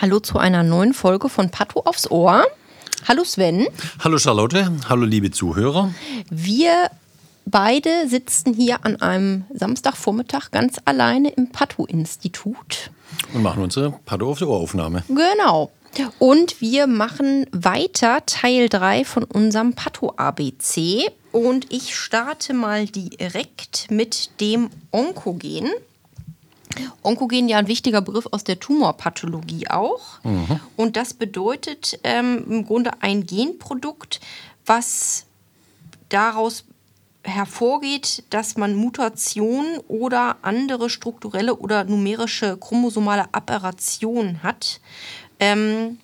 Hallo zu einer neuen Folge von Patho aufs Ohr. Hallo Sven. Hallo Charlotte, hallo liebe Zuhörer. Wir beide sitzen hier an einem Samstagvormittag ganz alleine im Patho-Institut. Und machen unsere Patho aufs Ohr Aufnahme. Genau. Und wir machen weiter Teil 3 von unserem Patho ABC. Und ich starte mal direkt mit dem Onkogen. Onkogen ja ein wichtiger Begriff aus der Tumorpathologie auch. Mhm. Und das bedeutet ähm, im Grunde ein Genprodukt, was daraus hervorgeht, dass man Mutationen oder andere strukturelle oder numerische chromosomale Aberrationen hat. Ähm,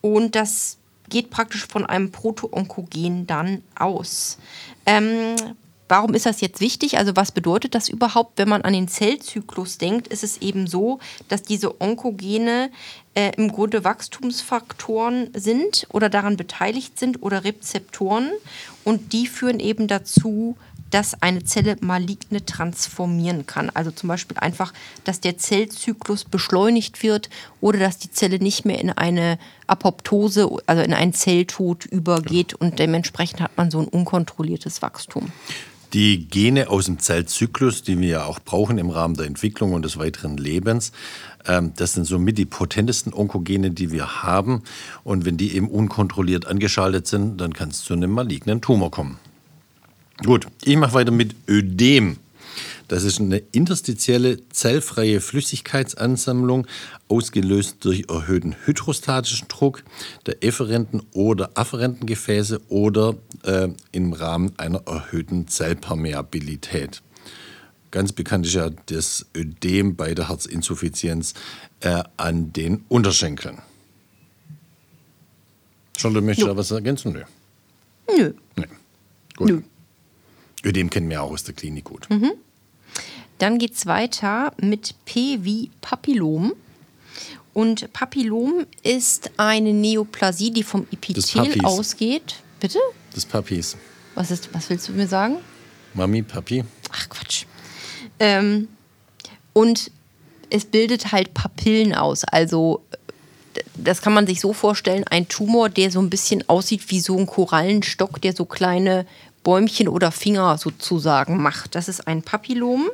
und das geht praktisch von einem Proto-Onkogen dann aus. Ähm, Warum ist das jetzt wichtig? Also was bedeutet das überhaupt? Wenn man an den Zellzyklus denkt, ist es eben so, dass diese Onkogene äh, im Grunde Wachstumsfaktoren sind oder daran beteiligt sind oder Rezeptoren und die führen eben dazu, dass eine Zelle maligne transformieren kann. Also zum Beispiel einfach, dass der Zellzyklus beschleunigt wird oder dass die Zelle nicht mehr in eine Apoptose, also in einen Zelltod übergeht und dementsprechend hat man so ein unkontrolliertes Wachstum. Die Gene aus dem Zellzyklus, die wir ja auch brauchen im Rahmen der Entwicklung und des weiteren Lebens, ähm, das sind somit die potentesten Onkogene, die wir haben. Und wenn die eben unkontrolliert angeschaltet sind, dann kann es zu einem malignen Tumor kommen. Gut, ich mache weiter mit Ödem. Das ist eine interstitielle zellfreie Flüssigkeitsansammlung, ausgelöst durch erhöhten hydrostatischen Druck der efferenten oder afferenten Gefäße oder äh, im Rahmen einer erhöhten Zellpermeabilität. Ganz bekannt ist ja das Ödem bei der Herzinsuffizienz äh, an den Unterschenkeln. Schon, du möchtest da was ergänzen? Nö. Nö. Nee. Gut. Nö. Ödem kennen wir auch aus der Klinik gut. Mhm. Dann geht es weiter mit P wie Papillom. Und Papillom ist eine Neoplasie, die vom Epithel ausgeht. Bitte? Des Papis. Was, ist, was willst du mir sagen? Mami, Papi. Ach Quatsch. Ähm, und es bildet halt Papillen aus. Also das kann man sich so vorstellen, ein Tumor, der so ein bisschen aussieht wie so ein Korallenstock, der so kleine Bäumchen oder Finger sozusagen macht. Das ist ein Papillom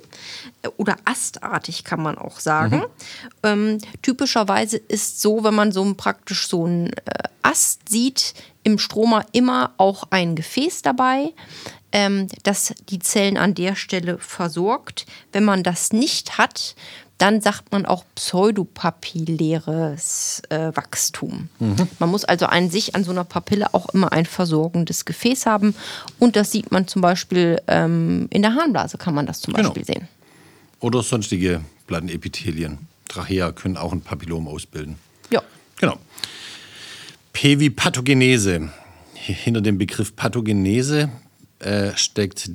äh, oder astartig kann man auch sagen. Mhm. Ähm, typischerweise ist so, wenn man so praktisch so einen äh, Ast sieht, im Stroma immer auch ein Gefäß dabei, ähm, das die Zellen an der Stelle versorgt. Wenn man das nicht hat, dann sagt man auch pseudopapilläres äh, Wachstum. Mhm. Man muss also an sich an so einer Papille auch immer ein versorgendes Gefäß haben. Und das sieht man zum Beispiel ähm, in der Harnblase, kann man das zum genau. Beispiel sehen. Oder sonstige Plattenepithelien. Trachea können auch ein Papillom ausbilden. Ja. Genau. P wie Pathogenese. Hinter dem Begriff Pathogenese äh, steckt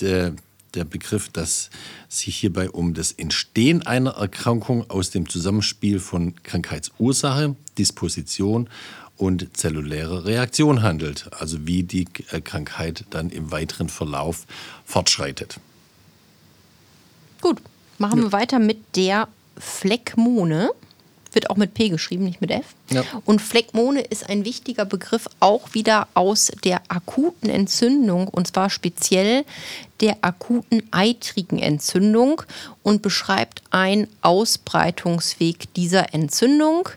der, der Begriff, dass sich hierbei um das Entstehen einer Erkrankung aus dem Zusammenspiel von Krankheitsursache, Disposition und zellulärer Reaktion handelt, also wie die äh, Krankheit dann im weiteren Verlauf fortschreitet. Gut, machen ja. wir weiter mit der Phlegmone wird auch mit P geschrieben, nicht mit F. Ja. Und Phlegmone ist ein wichtiger Begriff auch wieder aus der akuten Entzündung und zwar speziell der akuten eitrigen Entzündung und beschreibt einen Ausbreitungsweg dieser Entzündung.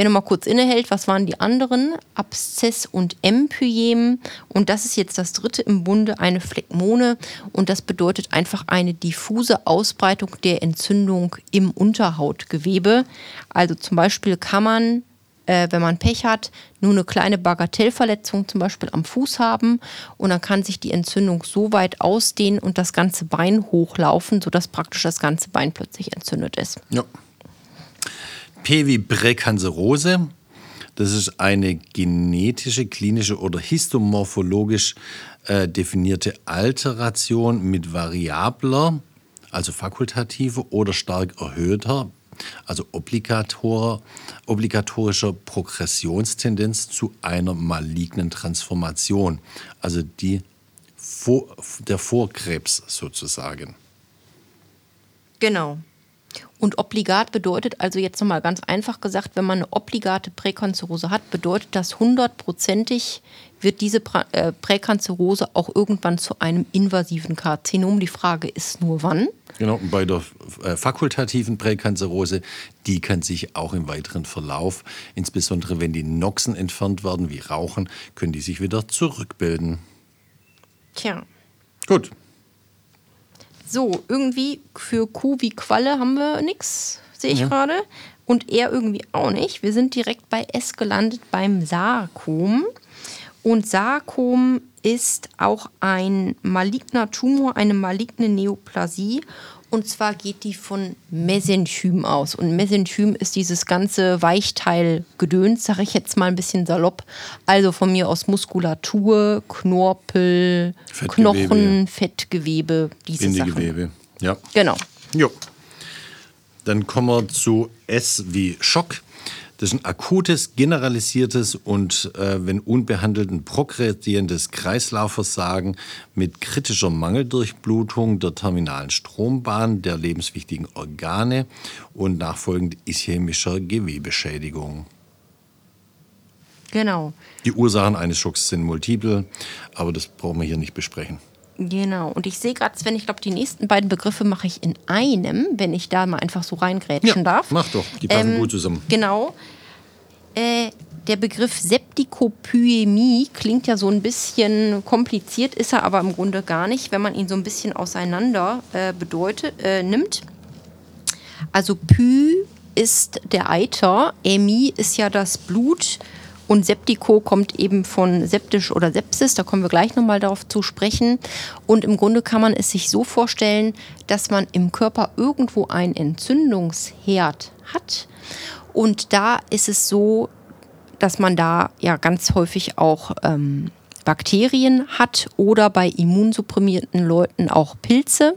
Wer noch mal kurz innehält, was waren die anderen? Abszess und Empyem. Und das ist jetzt das dritte im Bunde, eine Phlegmone. Und das bedeutet einfach eine diffuse Ausbreitung der Entzündung im Unterhautgewebe. Also zum Beispiel kann man äh, wenn man Pech hat, nur eine kleine Bagatellverletzung zum Beispiel am Fuß haben und dann kann sich die Entzündung so weit ausdehnen und das ganze Bein hochlaufen, sodass praktisch das ganze Bein plötzlich entzündet ist. Ja. P wie Präkanzerose. Das ist eine genetische, klinische oder histomorphologisch äh, definierte Alteration mit variabler, also fakultativer oder stark erhöhter, also obligator, obligatorischer Progressionstendenz zu einer malignen Transformation, also die vor, der Vorkrebs sozusagen. Genau. Und obligat bedeutet also jetzt nochmal ganz einfach gesagt, wenn man eine obligate Präkanzerose hat, bedeutet das hundertprozentig wird diese äh, Präkanzerose auch irgendwann zu einem invasiven Karzinom. Die Frage ist nur wann. Genau, bei der äh, fakultativen Präkanzerose, die kann sich auch im weiteren Verlauf, insbesondere wenn die Noxen entfernt werden, wie Rauchen, können die sich wieder zurückbilden. Tja. Gut, so, irgendwie für Kuh wie Qualle haben wir nichts, sehe ich ja. gerade. Und er irgendwie auch nicht. Wir sind direkt bei S gelandet beim Sarkom. Und Sarkom ist auch ein maligner Tumor, eine maligne Neoplasie. Und zwar geht die von Mesenchym aus. Und Mesenchym ist dieses ganze Weichteilgedöns, sage ich jetzt mal ein bisschen salopp. Also von mir aus Muskulatur, Knorpel, Fettgewebe. Knochen, Fettgewebe, diese Bindegewebe. Sachen. ja. Genau. Jo. Dann kommen wir zu S wie Schock. Das ist ein akutes, generalisiertes und, äh, wenn unbehandelt, ein progredierendes Kreislaufversagen mit kritischer Mangeldurchblutung der terminalen Strombahn der lebenswichtigen Organe und nachfolgend ischämischer Gewebeschädigung. Genau. Die Ursachen eines Schocks sind multiple, aber das brauchen wir hier nicht besprechen. Genau. Und ich sehe gerade, Sven, ich glaube, die nächsten beiden Begriffe mache ich in einem, wenn ich da mal einfach so reingrätschen ja, darf. Mach doch, die passen ähm, gut zusammen. Genau. Äh, der Begriff Septikopyämie klingt ja so ein bisschen kompliziert, ist er aber im Grunde gar nicht, wenn man ihn so ein bisschen auseinander äh, bedeutet, äh, nimmt. Also Py ist der Eiter, Ämie ist ja das Blut und Septiko kommt eben von septisch oder Sepsis, da kommen wir gleich nochmal darauf zu sprechen. Und im Grunde kann man es sich so vorstellen, dass man im Körper irgendwo einen Entzündungsherd hat. Und da ist es so, dass man da ja ganz häufig auch ähm, Bakterien hat oder bei immunsupprimierten Leuten auch Pilze.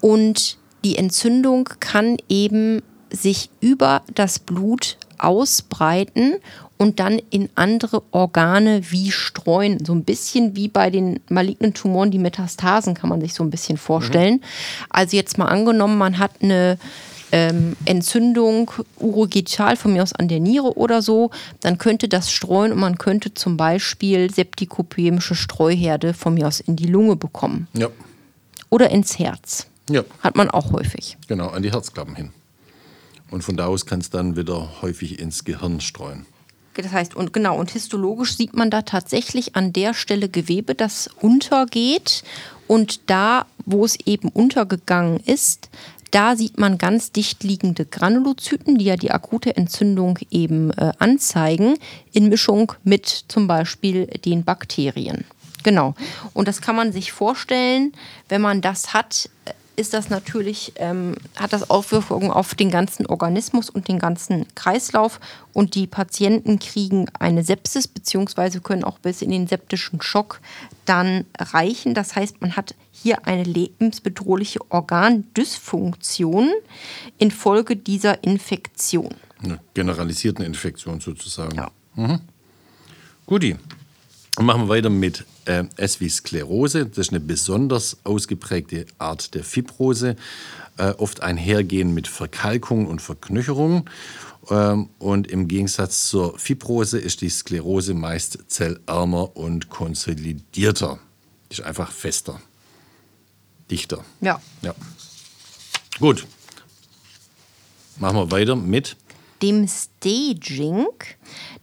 Und die Entzündung kann eben sich über das Blut ausbreiten und dann in andere Organe wie streuen. So ein bisschen wie bei den malignen Tumoren, die Metastasen kann man sich so ein bisschen vorstellen. Mhm. Also jetzt mal angenommen, man hat eine ähm, Entzündung urogital von mir aus an der Niere oder so, dann könnte das streuen und man könnte zum Beispiel septikopämische Streuherde von mir aus in die Lunge bekommen. Ja. Oder ins Herz. Ja. Hat man auch häufig. Genau, an die Herzklappen hin. Und von da aus kann es dann wieder häufig ins Gehirn streuen. Das heißt, und genau, und histologisch sieht man da tatsächlich an der Stelle Gewebe, das untergeht. Und da, wo es eben untergegangen ist, da sieht man ganz dicht liegende Granulozyten, die ja die akute Entzündung eben äh, anzeigen, in Mischung mit zum Beispiel den Bakterien. Genau. Und das kann man sich vorstellen, wenn man das hat, ist das natürlich, ähm, hat das Auswirkungen auf den ganzen Organismus und den ganzen Kreislauf. Und die Patienten kriegen eine Sepsis, beziehungsweise können auch bis in den septischen Schock dann reichen. Das heißt, man hat hier eine lebensbedrohliche Organdysfunktion infolge dieser Infektion. Eine generalisierten Infektion sozusagen. Ja. Mhm. Guti. Machen wir weiter mit äh, S wie Sklerose. Das ist eine besonders ausgeprägte Art der Fibrose, äh, oft einhergehend mit Verkalkung und Verknöcherung. Ähm, und im Gegensatz zur Fibrose ist die Sklerose meist zellärmer und konsolidierter. Die ist einfach fester, dichter. Ja. ja. Gut. Machen wir weiter mit dem Staging.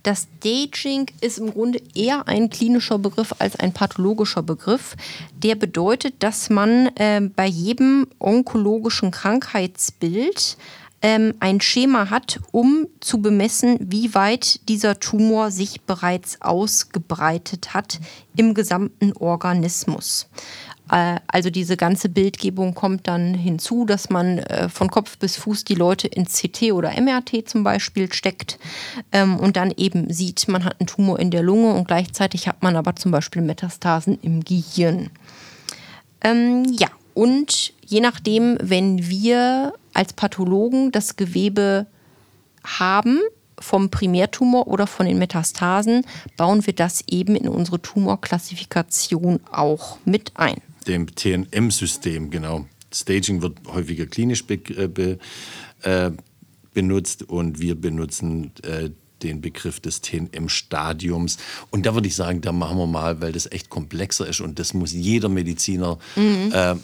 Das Staging ist im Grunde eher ein klinischer Begriff als ein pathologischer Begriff. Der bedeutet, dass man äh, bei jedem onkologischen Krankheitsbild ähm, ein Schema hat, um zu bemessen, wie weit dieser Tumor sich bereits ausgebreitet hat im gesamten Organismus. Äh, also diese ganze Bildgebung kommt dann hinzu, dass man äh, von Kopf bis Fuß die Leute in CT oder MRT zum Beispiel steckt ähm, und dann eben sieht, man hat einen Tumor in der Lunge und gleichzeitig hat man aber zum Beispiel Metastasen im Gehirn. Ähm, ja, und je nachdem, wenn wir als Pathologen das Gewebe haben, vom Primärtumor oder von den Metastasen, bauen wir das eben in unsere Tumorklassifikation auch mit ein dem TNM-System, genau. Staging wird häufiger klinisch be, äh, be, äh, benutzt und wir benutzen äh, den Begriff des TNM-Stadiums. Und da würde ich sagen, da machen wir mal, weil das echt komplexer ist und das muss jeder Mediziner mhm. äh,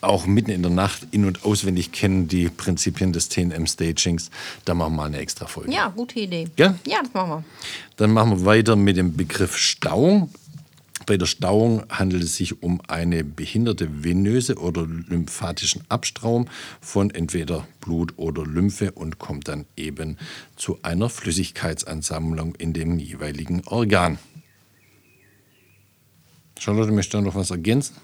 auch mitten in der Nacht in- und auswendig kennen, die Prinzipien des TNM-Stagings. Da machen wir mal eine extra Folge. Ja, gute Idee. Ja? Ja, das machen wir. Dann machen wir weiter mit dem Begriff Stauung. Bei der Stauung handelt es sich um eine behinderte venöse oder lymphatischen Abstraum von entweder Blut oder Lymphe und kommt dann eben zu einer Flüssigkeitsansammlung in dem jeweiligen Organ. Charlotte, möchtest du noch was ergänzen?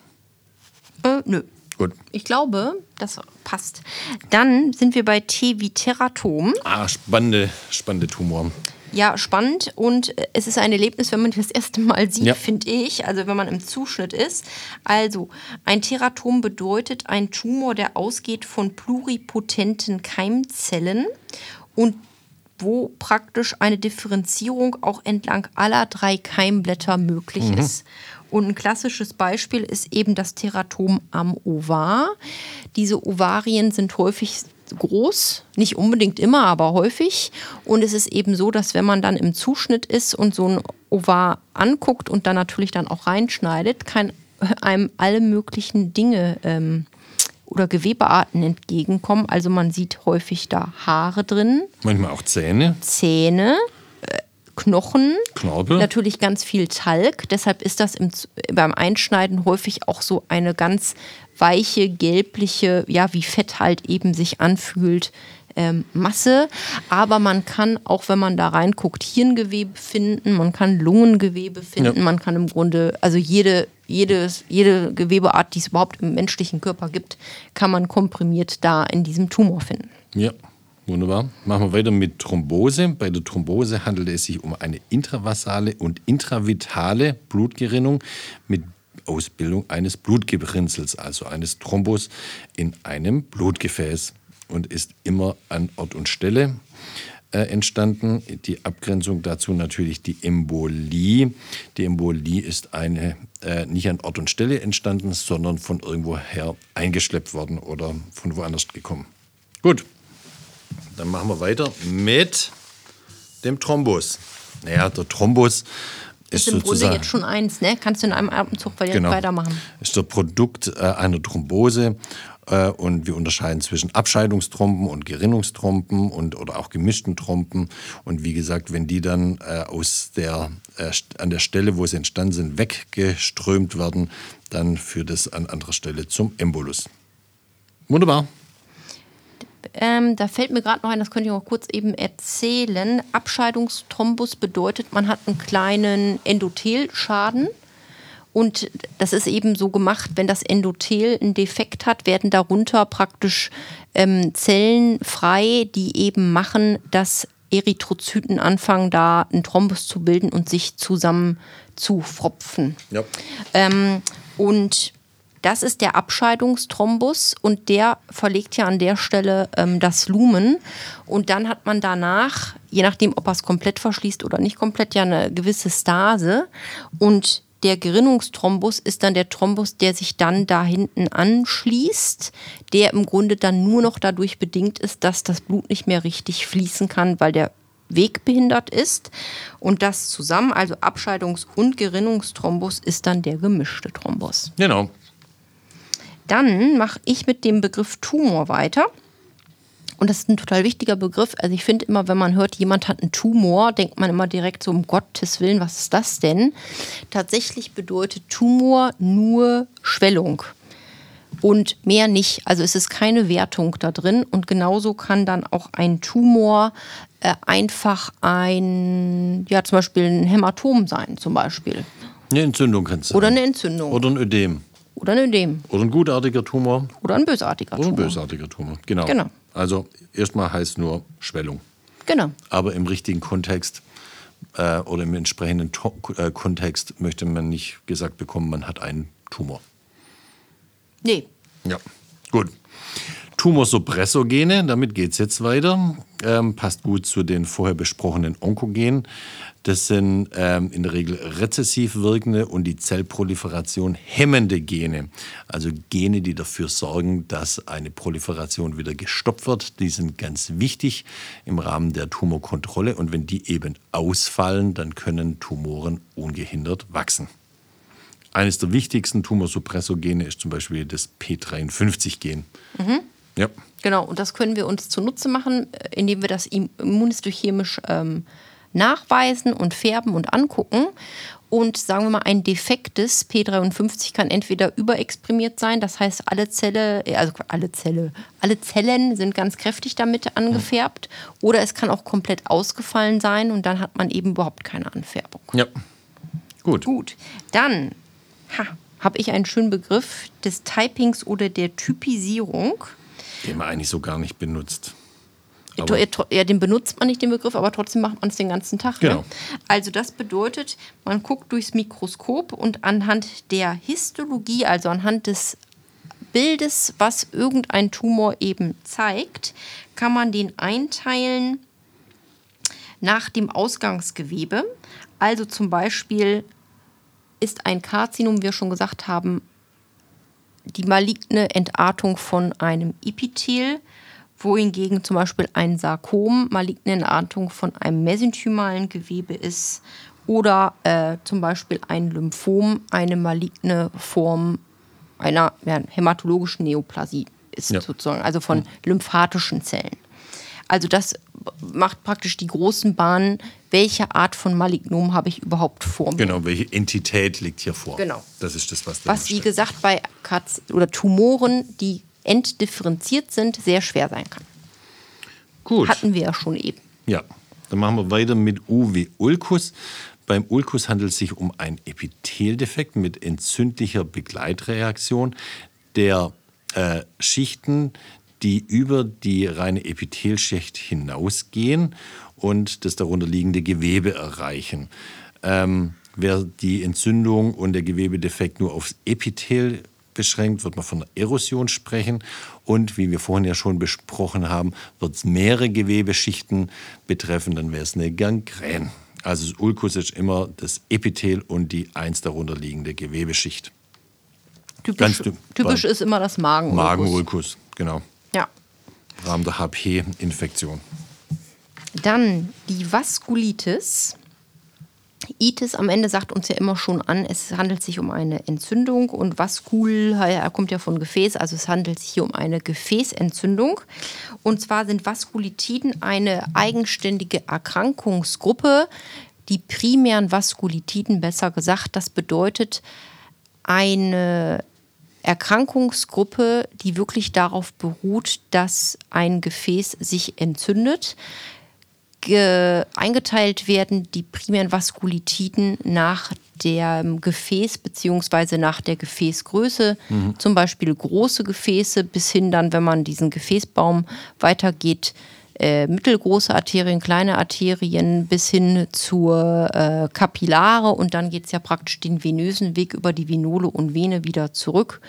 Äh, nö. Gut. Ich glaube, das passt. Dann sind wir bei T wie Teratom. Ah, spannende, spannende Tumor. Ja, spannend und äh, es ist ein Erlebnis, wenn man das erste Mal sieht, ja. finde ich, also wenn man im Zuschnitt ist. Also, ein Teratom bedeutet ein Tumor, der ausgeht von pluripotenten Keimzellen und wo praktisch eine Differenzierung auch entlang aller drei Keimblätter möglich mhm. ist. Und ein klassisches Beispiel ist eben das Teratom am Ovar. Diese Ovarien sind häufig groß, nicht unbedingt immer, aber häufig. Und es ist eben so, dass wenn man dann im Zuschnitt ist und so ein Ovar anguckt und dann natürlich dann auch reinschneidet, kann einem alle möglichen Dinge ähm, oder Gewebearten entgegenkommen. Also man sieht häufig da Haare drin. Manchmal auch Zähne. Zähne. Knochen, Knorpel. natürlich ganz viel Talg. Deshalb ist das im, beim Einschneiden häufig auch so eine ganz weiche, gelbliche, ja, wie Fett halt eben sich anfühlt, ähm, Masse. Aber man kann, auch wenn man da reinguckt, Hirngewebe finden, man kann Lungengewebe finden, ja. man kann im Grunde, also jede, jedes, jede Gewebeart, die es überhaupt im menschlichen Körper gibt, kann man komprimiert da in diesem Tumor finden. Ja. Wunderbar. Machen wir weiter mit Thrombose. Bei der Thrombose handelt es sich um eine intravasale und intravitale Blutgerinnung mit Ausbildung eines Blutgerinnsels, also eines Thrombus in einem Blutgefäß und ist immer an Ort und Stelle äh, entstanden. Die Abgrenzung dazu natürlich die Embolie. Die Embolie ist eine, äh, nicht an Ort und Stelle entstanden, sondern von irgendwoher eingeschleppt worden oder von woanders gekommen. Gut, dann machen wir weiter mit dem Thrombus. Naja, der Thrombus ist, ist im Grunde jetzt schon eins, ne? Kannst du in einem Atemzug genau. weitermachen. Ist der Produkt äh, einer Thrombose äh, und wir unterscheiden zwischen Abscheidungstrompen und Gerinnungstrompen und oder auch gemischten Trompen und wie gesagt, wenn die dann äh, aus der äh, an der Stelle, wo sie entstanden sind, weggeströmt werden, dann führt es an anderer Stelle zum Embolus. Wunderbar. Ähm, da fällt mir gerade noch ein, das könnte ich auch kurz eben erzählen. Abscheidungsthrombus bedeutet, man hat einen kleinen Endothelschaden. Und das ist eben so gemacht, wenn das Endothel einen Defekt hat, werden darunter praktisch ähm, Zellen frei, die eben machen, dass Erythrozyten anfangen, da einen Thrombus zu bilden und sich zusammen zu fropfen. Ja. Ähm, und das ist der Abscheidungsthrombus und der verlegt ja an der Stelle ähm, das Lumen. Und dann hat man danach, je nachdem, ob er es komplett verschließt oder nicht komplett, ja eine gewisse Stase. Und der Gerinnungsthrombus ist dann der Thrombus, der sich dann da hinten anschließt, der im Grunde dann nur noch dadurch bedingt ist, dass das Blut nicht mehr richtig fließen kann, weil der Weg behindert ist. Und das zusammen, also Abscheidungs- und Gerinnungsthrombus, ist dann der gemischte Thrombus. Genau, dann mache ich mit dem Begriff Tumor weiter. Und das ist ein total wichtiger Begriff. Also ich finde immer, wenn man hört, jemand hat einen Tumor, denkt man immer direkt so, um Gottes Willen, was ist das denn? Tatsächlich bedeutet Tumor nur Schwellung. Und mehr nicht. Also es ist keine Wertung da drin. Und genauso kann dann auch ein Tumor äh, einfach ein, ja, zum Beispiel ein Hämatom sein, zum Beispiel. Eine Entzündung kann es sein. Oder eine Entzündung. Oder ein Ödem. Oder ein Ödem. Oder ein gutartiger Tumor. Oder ein bösartiger Oder ein Tumor. bösartiger Tumor. Genau. Genau. Also erstmal heißt nur Schwellung. Genau. Aber im richtigen Kontext äh, oder im entsprechenden to äh, Kontext möchte man nicht gesagt bekommen, man hat einen Tumor. Nee. Ja, gut. Tumorsuppressogene, damit geht es jetzt weiter. Ähm, passt gut zu den vorher besprochenen Onkogenen. Das sind ähm, in der Regel rezessiv wirkende und die Zellproliferation hemmende Gene. Also Gene, die dafür sorgen, dass eine Proliferation wieder gestoppt wird. Die sind ganz wichtig im Rahmen der Tumorkontrolle. Und wenn die eben ausfallen, dann können Tumoren ungehindert wachsen. Eines der wichtigsten Tumorsuppressogene ist zum Beispiel das P53-Gen. Ja. Genau, und das können wir uns zunutze machen, äh, indem wir das im- immunhistochemisch ähm, nachweisen und färben und angucken. Und sagen wir mal, ein defektes P53 kann entweder überexprimiert sein, das heißt, alle Zelle, äh, also alle Zelle, alle Zellen sind ganz kräftig damit angefärbt, oder es kann auch komplett ausgefallen sein und dann hat man eben überhaupt keine Anfärbung. Ja. Gut. Gut, dann ha, habe ich einen schönen Begriff des Typings oder der Typisierung. Den man eigentlich so gar nicht benutzt. Ja, Aber- tro- Ja, den benutzt man nicht, den Begriff, aber trotzdem macht man es den ganzen Tag. Genau. Ne? Also das bedeutet, man guckt durchs Mikroskop und anhand der Histologie, also anhand des Bildes, was irgendein Tumor eben zeigt, kann man den einteilen nach dem Ausgangsgewebe. Also zum Beispiel ist ein Karzinom, wie wir schon gesagt haben, die maligne Entartung von einem Epithel, wohingegen zum Beispiel ein Sarkom maligne Entartung von einem mesenchymalen Gewebe ist oder äh, zum Beispiel ein Lymphom eine maligne Form einer ja, hämatologischen Neoplasie ist Ja. sozusagen, also von lymphatischen Zellen. Also das macht praktisch die großen Bahnen, welche Art von Malignom habe ich überhaupt vor mir. Genau, welche Entität liegt hier vor? Genau. Das ist das, was da was wie gesagt bei Karz oder Tumoren, die entdifferenziert sind, sehr schwer sein kann. Gut. Hatten wir ja schon eben. Ja, dann machen wir weiter mit U wie Ulkus. Beim Ulkus handelt es sich um einen Epitheldefekt mit entzündlicher Begleitreaktion der äh, Schichten, die über die reine Epithelschicht hinausgehen und das darunterliegende Gewebe erreichen. Ähm, wer die Entzündung und der Gewebedefekt nur aufs Epithel beschränkt, wird man von einer Erosion sprechen. Und wie wir vorhin ja schon besprochen haben, wird es mehrere Gewebeschichten betreffen, dann wäre es eine Gangrän. Also das Ulkus ist immer das Epithel und die eins darunter liegende Gewebeschicht. Typisch, typisch ist immer das Magen. Magenulkus, genau. Rahmen der HP-Infektion. Dann die Vaskulitis. Itis am Ende sagt uns ja immer schon an, es handelt sich um eine Entzündung und Vaskul er kommt ja von Gefäß, also es handelt sich hier um eine Gefäßentzündung. Und zwar sind Vaskulitiden eine eigenständige Erkrankungsgruppe, die primären Vaskulitiden besser gesagt. Das bedeutet eine Erkrankungsgruppe, die wirklich darauf beruht, dass ein Gefäß sich entzündet. Ge eingeteilt werden die primären Vaskulitiden nach dem Gefäß bzw. nach der Gefäßgröße. Zum Beispiel große Gefäße bis hin dann, wenn man diesen Gefäßbaum weitergeht, äh, mittelgroße Arterien, kleine Arterien bis hin zur äh, Kapillare und dann geht es ja praktisch den venösen Weg über die Venole und Vene wieder zurück.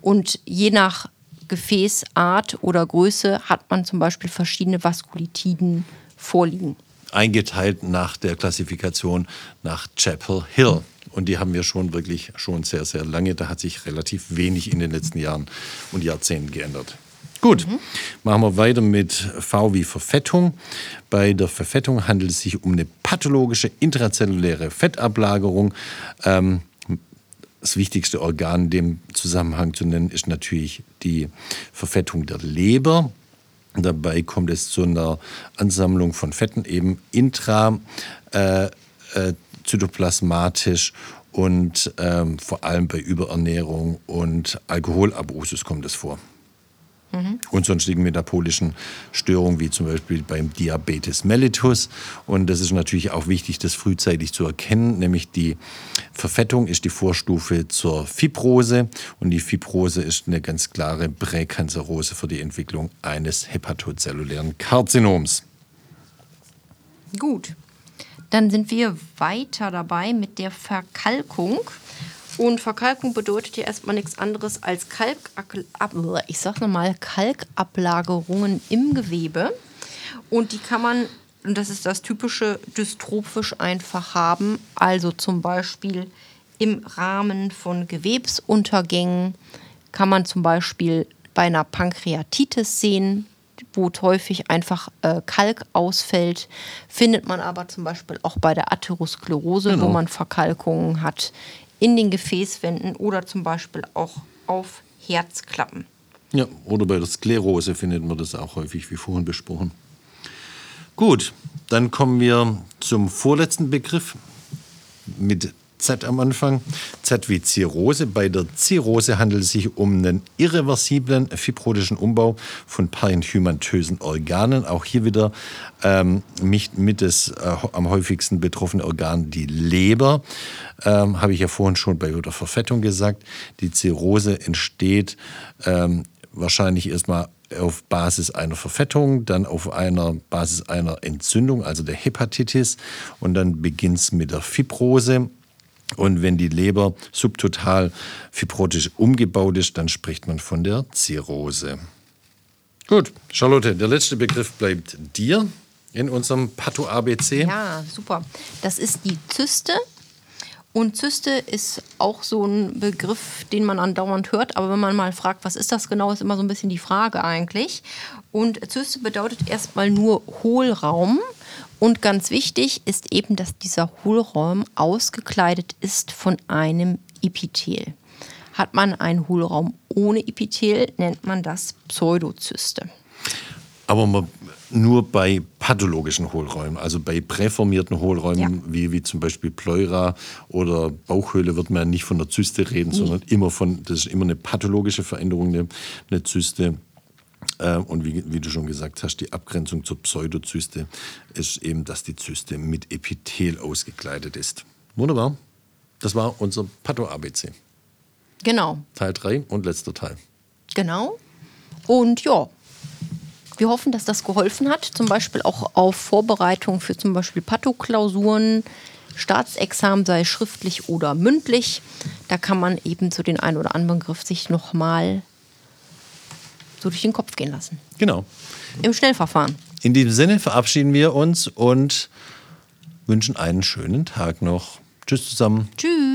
Und je nach Gefäßart oder Größe hat man zum Beispiel verschiedene Vaskulitiden vorliegen. Eingeteilt nach der Klassifikation nach Chapel Hill. Und die haben wir schon wirklich schon sehr, sehr lange. Da hat sich relativ wenig in den letzten Jahren und Jahrzehnten geändert. Gut, machen wir weiter mit V wie Verfettung. Bei der Verfettung handelt es sich um eine pathologische intrazelluläre Fettablagerung. Ähm, das wichtigste Organ in dem Zusammenhang zu nennen ist natürlich die Verfettung der Leber. Dabei kommt es zu einer Ansammlung von Fetten eben intra äh, äh, und ähm, vor allem bei Überernährung und Alkoholabusus kommt es vor. Mhm. Und sonstigen metabolischen Störungen, wie zum Beispiel beim Diabetes mellitus. Und das ist natürlich auch wichtig, das frühzeitig zu erkennen, nämlich die Verfettung ist die Vorstufe zur Fibrose. Und die Fibrose ist eine ganz klare Präkanzerose für die Entwicklung eines hepatozellulären Karzinoms. Gut, dann sind wir weiter dabei mit der Verkalkung. Und Verkalkung bedeutet ja erstmal nichts anderes als Kalk, ich sag nochmal, Kalkablagerungen im Gewebe. Und die kann man, und das ist das typische, dystrophisch einfach haben. Also zum Beispiel im Rahmen von Gewebsuntergängen kann man zum Beispiel bei einer Pankreatitis sehen, wo häufig einfach äh, Kalk ausfällt, findet man aber zum Beispiel auch bei der Atherosklerose, genau. wo man Verkalkungen hat in den Gefäßwänden oder zum Beispiel auch auf Herzklappen. Ja, oder bei der Sklerose findet man das auch häufig, wie vorhin besprochen. Gut, dann kommen wir zum vorletzten Begriff mit Z am Anfang. Z wie Zirrhose. Bei der Zirrhose handelt es sich um einen irreversiblen fibrotischen Umbau von parenchymantösen Organen. Auch hier wieder ähm, mit, mit das äh, am häufigsten betroffene Organ die Leber. Ähm, Habe ich ja vorhin schon bei der Verfettung gesagt. Die Zirrhose entsteht ähm, wahrscheinlich erstmal auf Basis einer Verfettung, dann auf einer Basis einer Entzündung, also der Hepatitis, und dann beginnt es mit der Fibrose. Und wenn die Leber subtotal fibrotisch umgebaut ist, dann spricht man von der Zirrhose. Gut, Charlotte, der letzte Begriff bleibt dir in unserem Patho-ABC. Ja, super. Das ist die Zyste. Und Zyste ist auch so ein Begriff, den man andauernd hört. Aber wenn man mal fragt, was ist das genau, ist immer so ein bisschen die Frage eigentlich. Und Zyste bedeutet erstmal nur Hohlraum. Und ganz wichtig ist eben, dass dieser Hohlraum ausgekleidet ist von einem Epithel. Hat man einen Hohlraum ohne Epithel, nennt man das Pseudozyste. Aber nur bei pathologischen Hohlräumen, also bei präformierten Hohlräumen, ja. wie, wie zum Beispiel Pleura oder Bauchhöhle, wird man nicht von der Zyste reden, nee. sondern immer von, das ist immer eine pathologische Veränderung, eine, eine Zyste. Äh, und wie, wie, du schon gesagt hast, die Abgrenzung zur Pseudozyste ist eben, dass die Zyste mit Epithel ausgekleidet ist. Wunderbar. Das war unser Patho-ABC. Genau. Teil 3 und letzter Teil. Genau. Und ja, wir hoffen, dass das geholfen hat, zum Beispiel auch auf Vorbereitung für zum Beispiel Patho-Klausuren, Staatsexamen, sei schriftlich oder mündlich. Da kann man eben zu den einen oder anderen Begriff sich nochmal so durch den Kopf gehen lassen. Genau. Im Schnellverfahren. In diesem Sinne verabschieden wir uns und wünschen einen schönen Tag noch. Tschüss zusammen. Tschüss.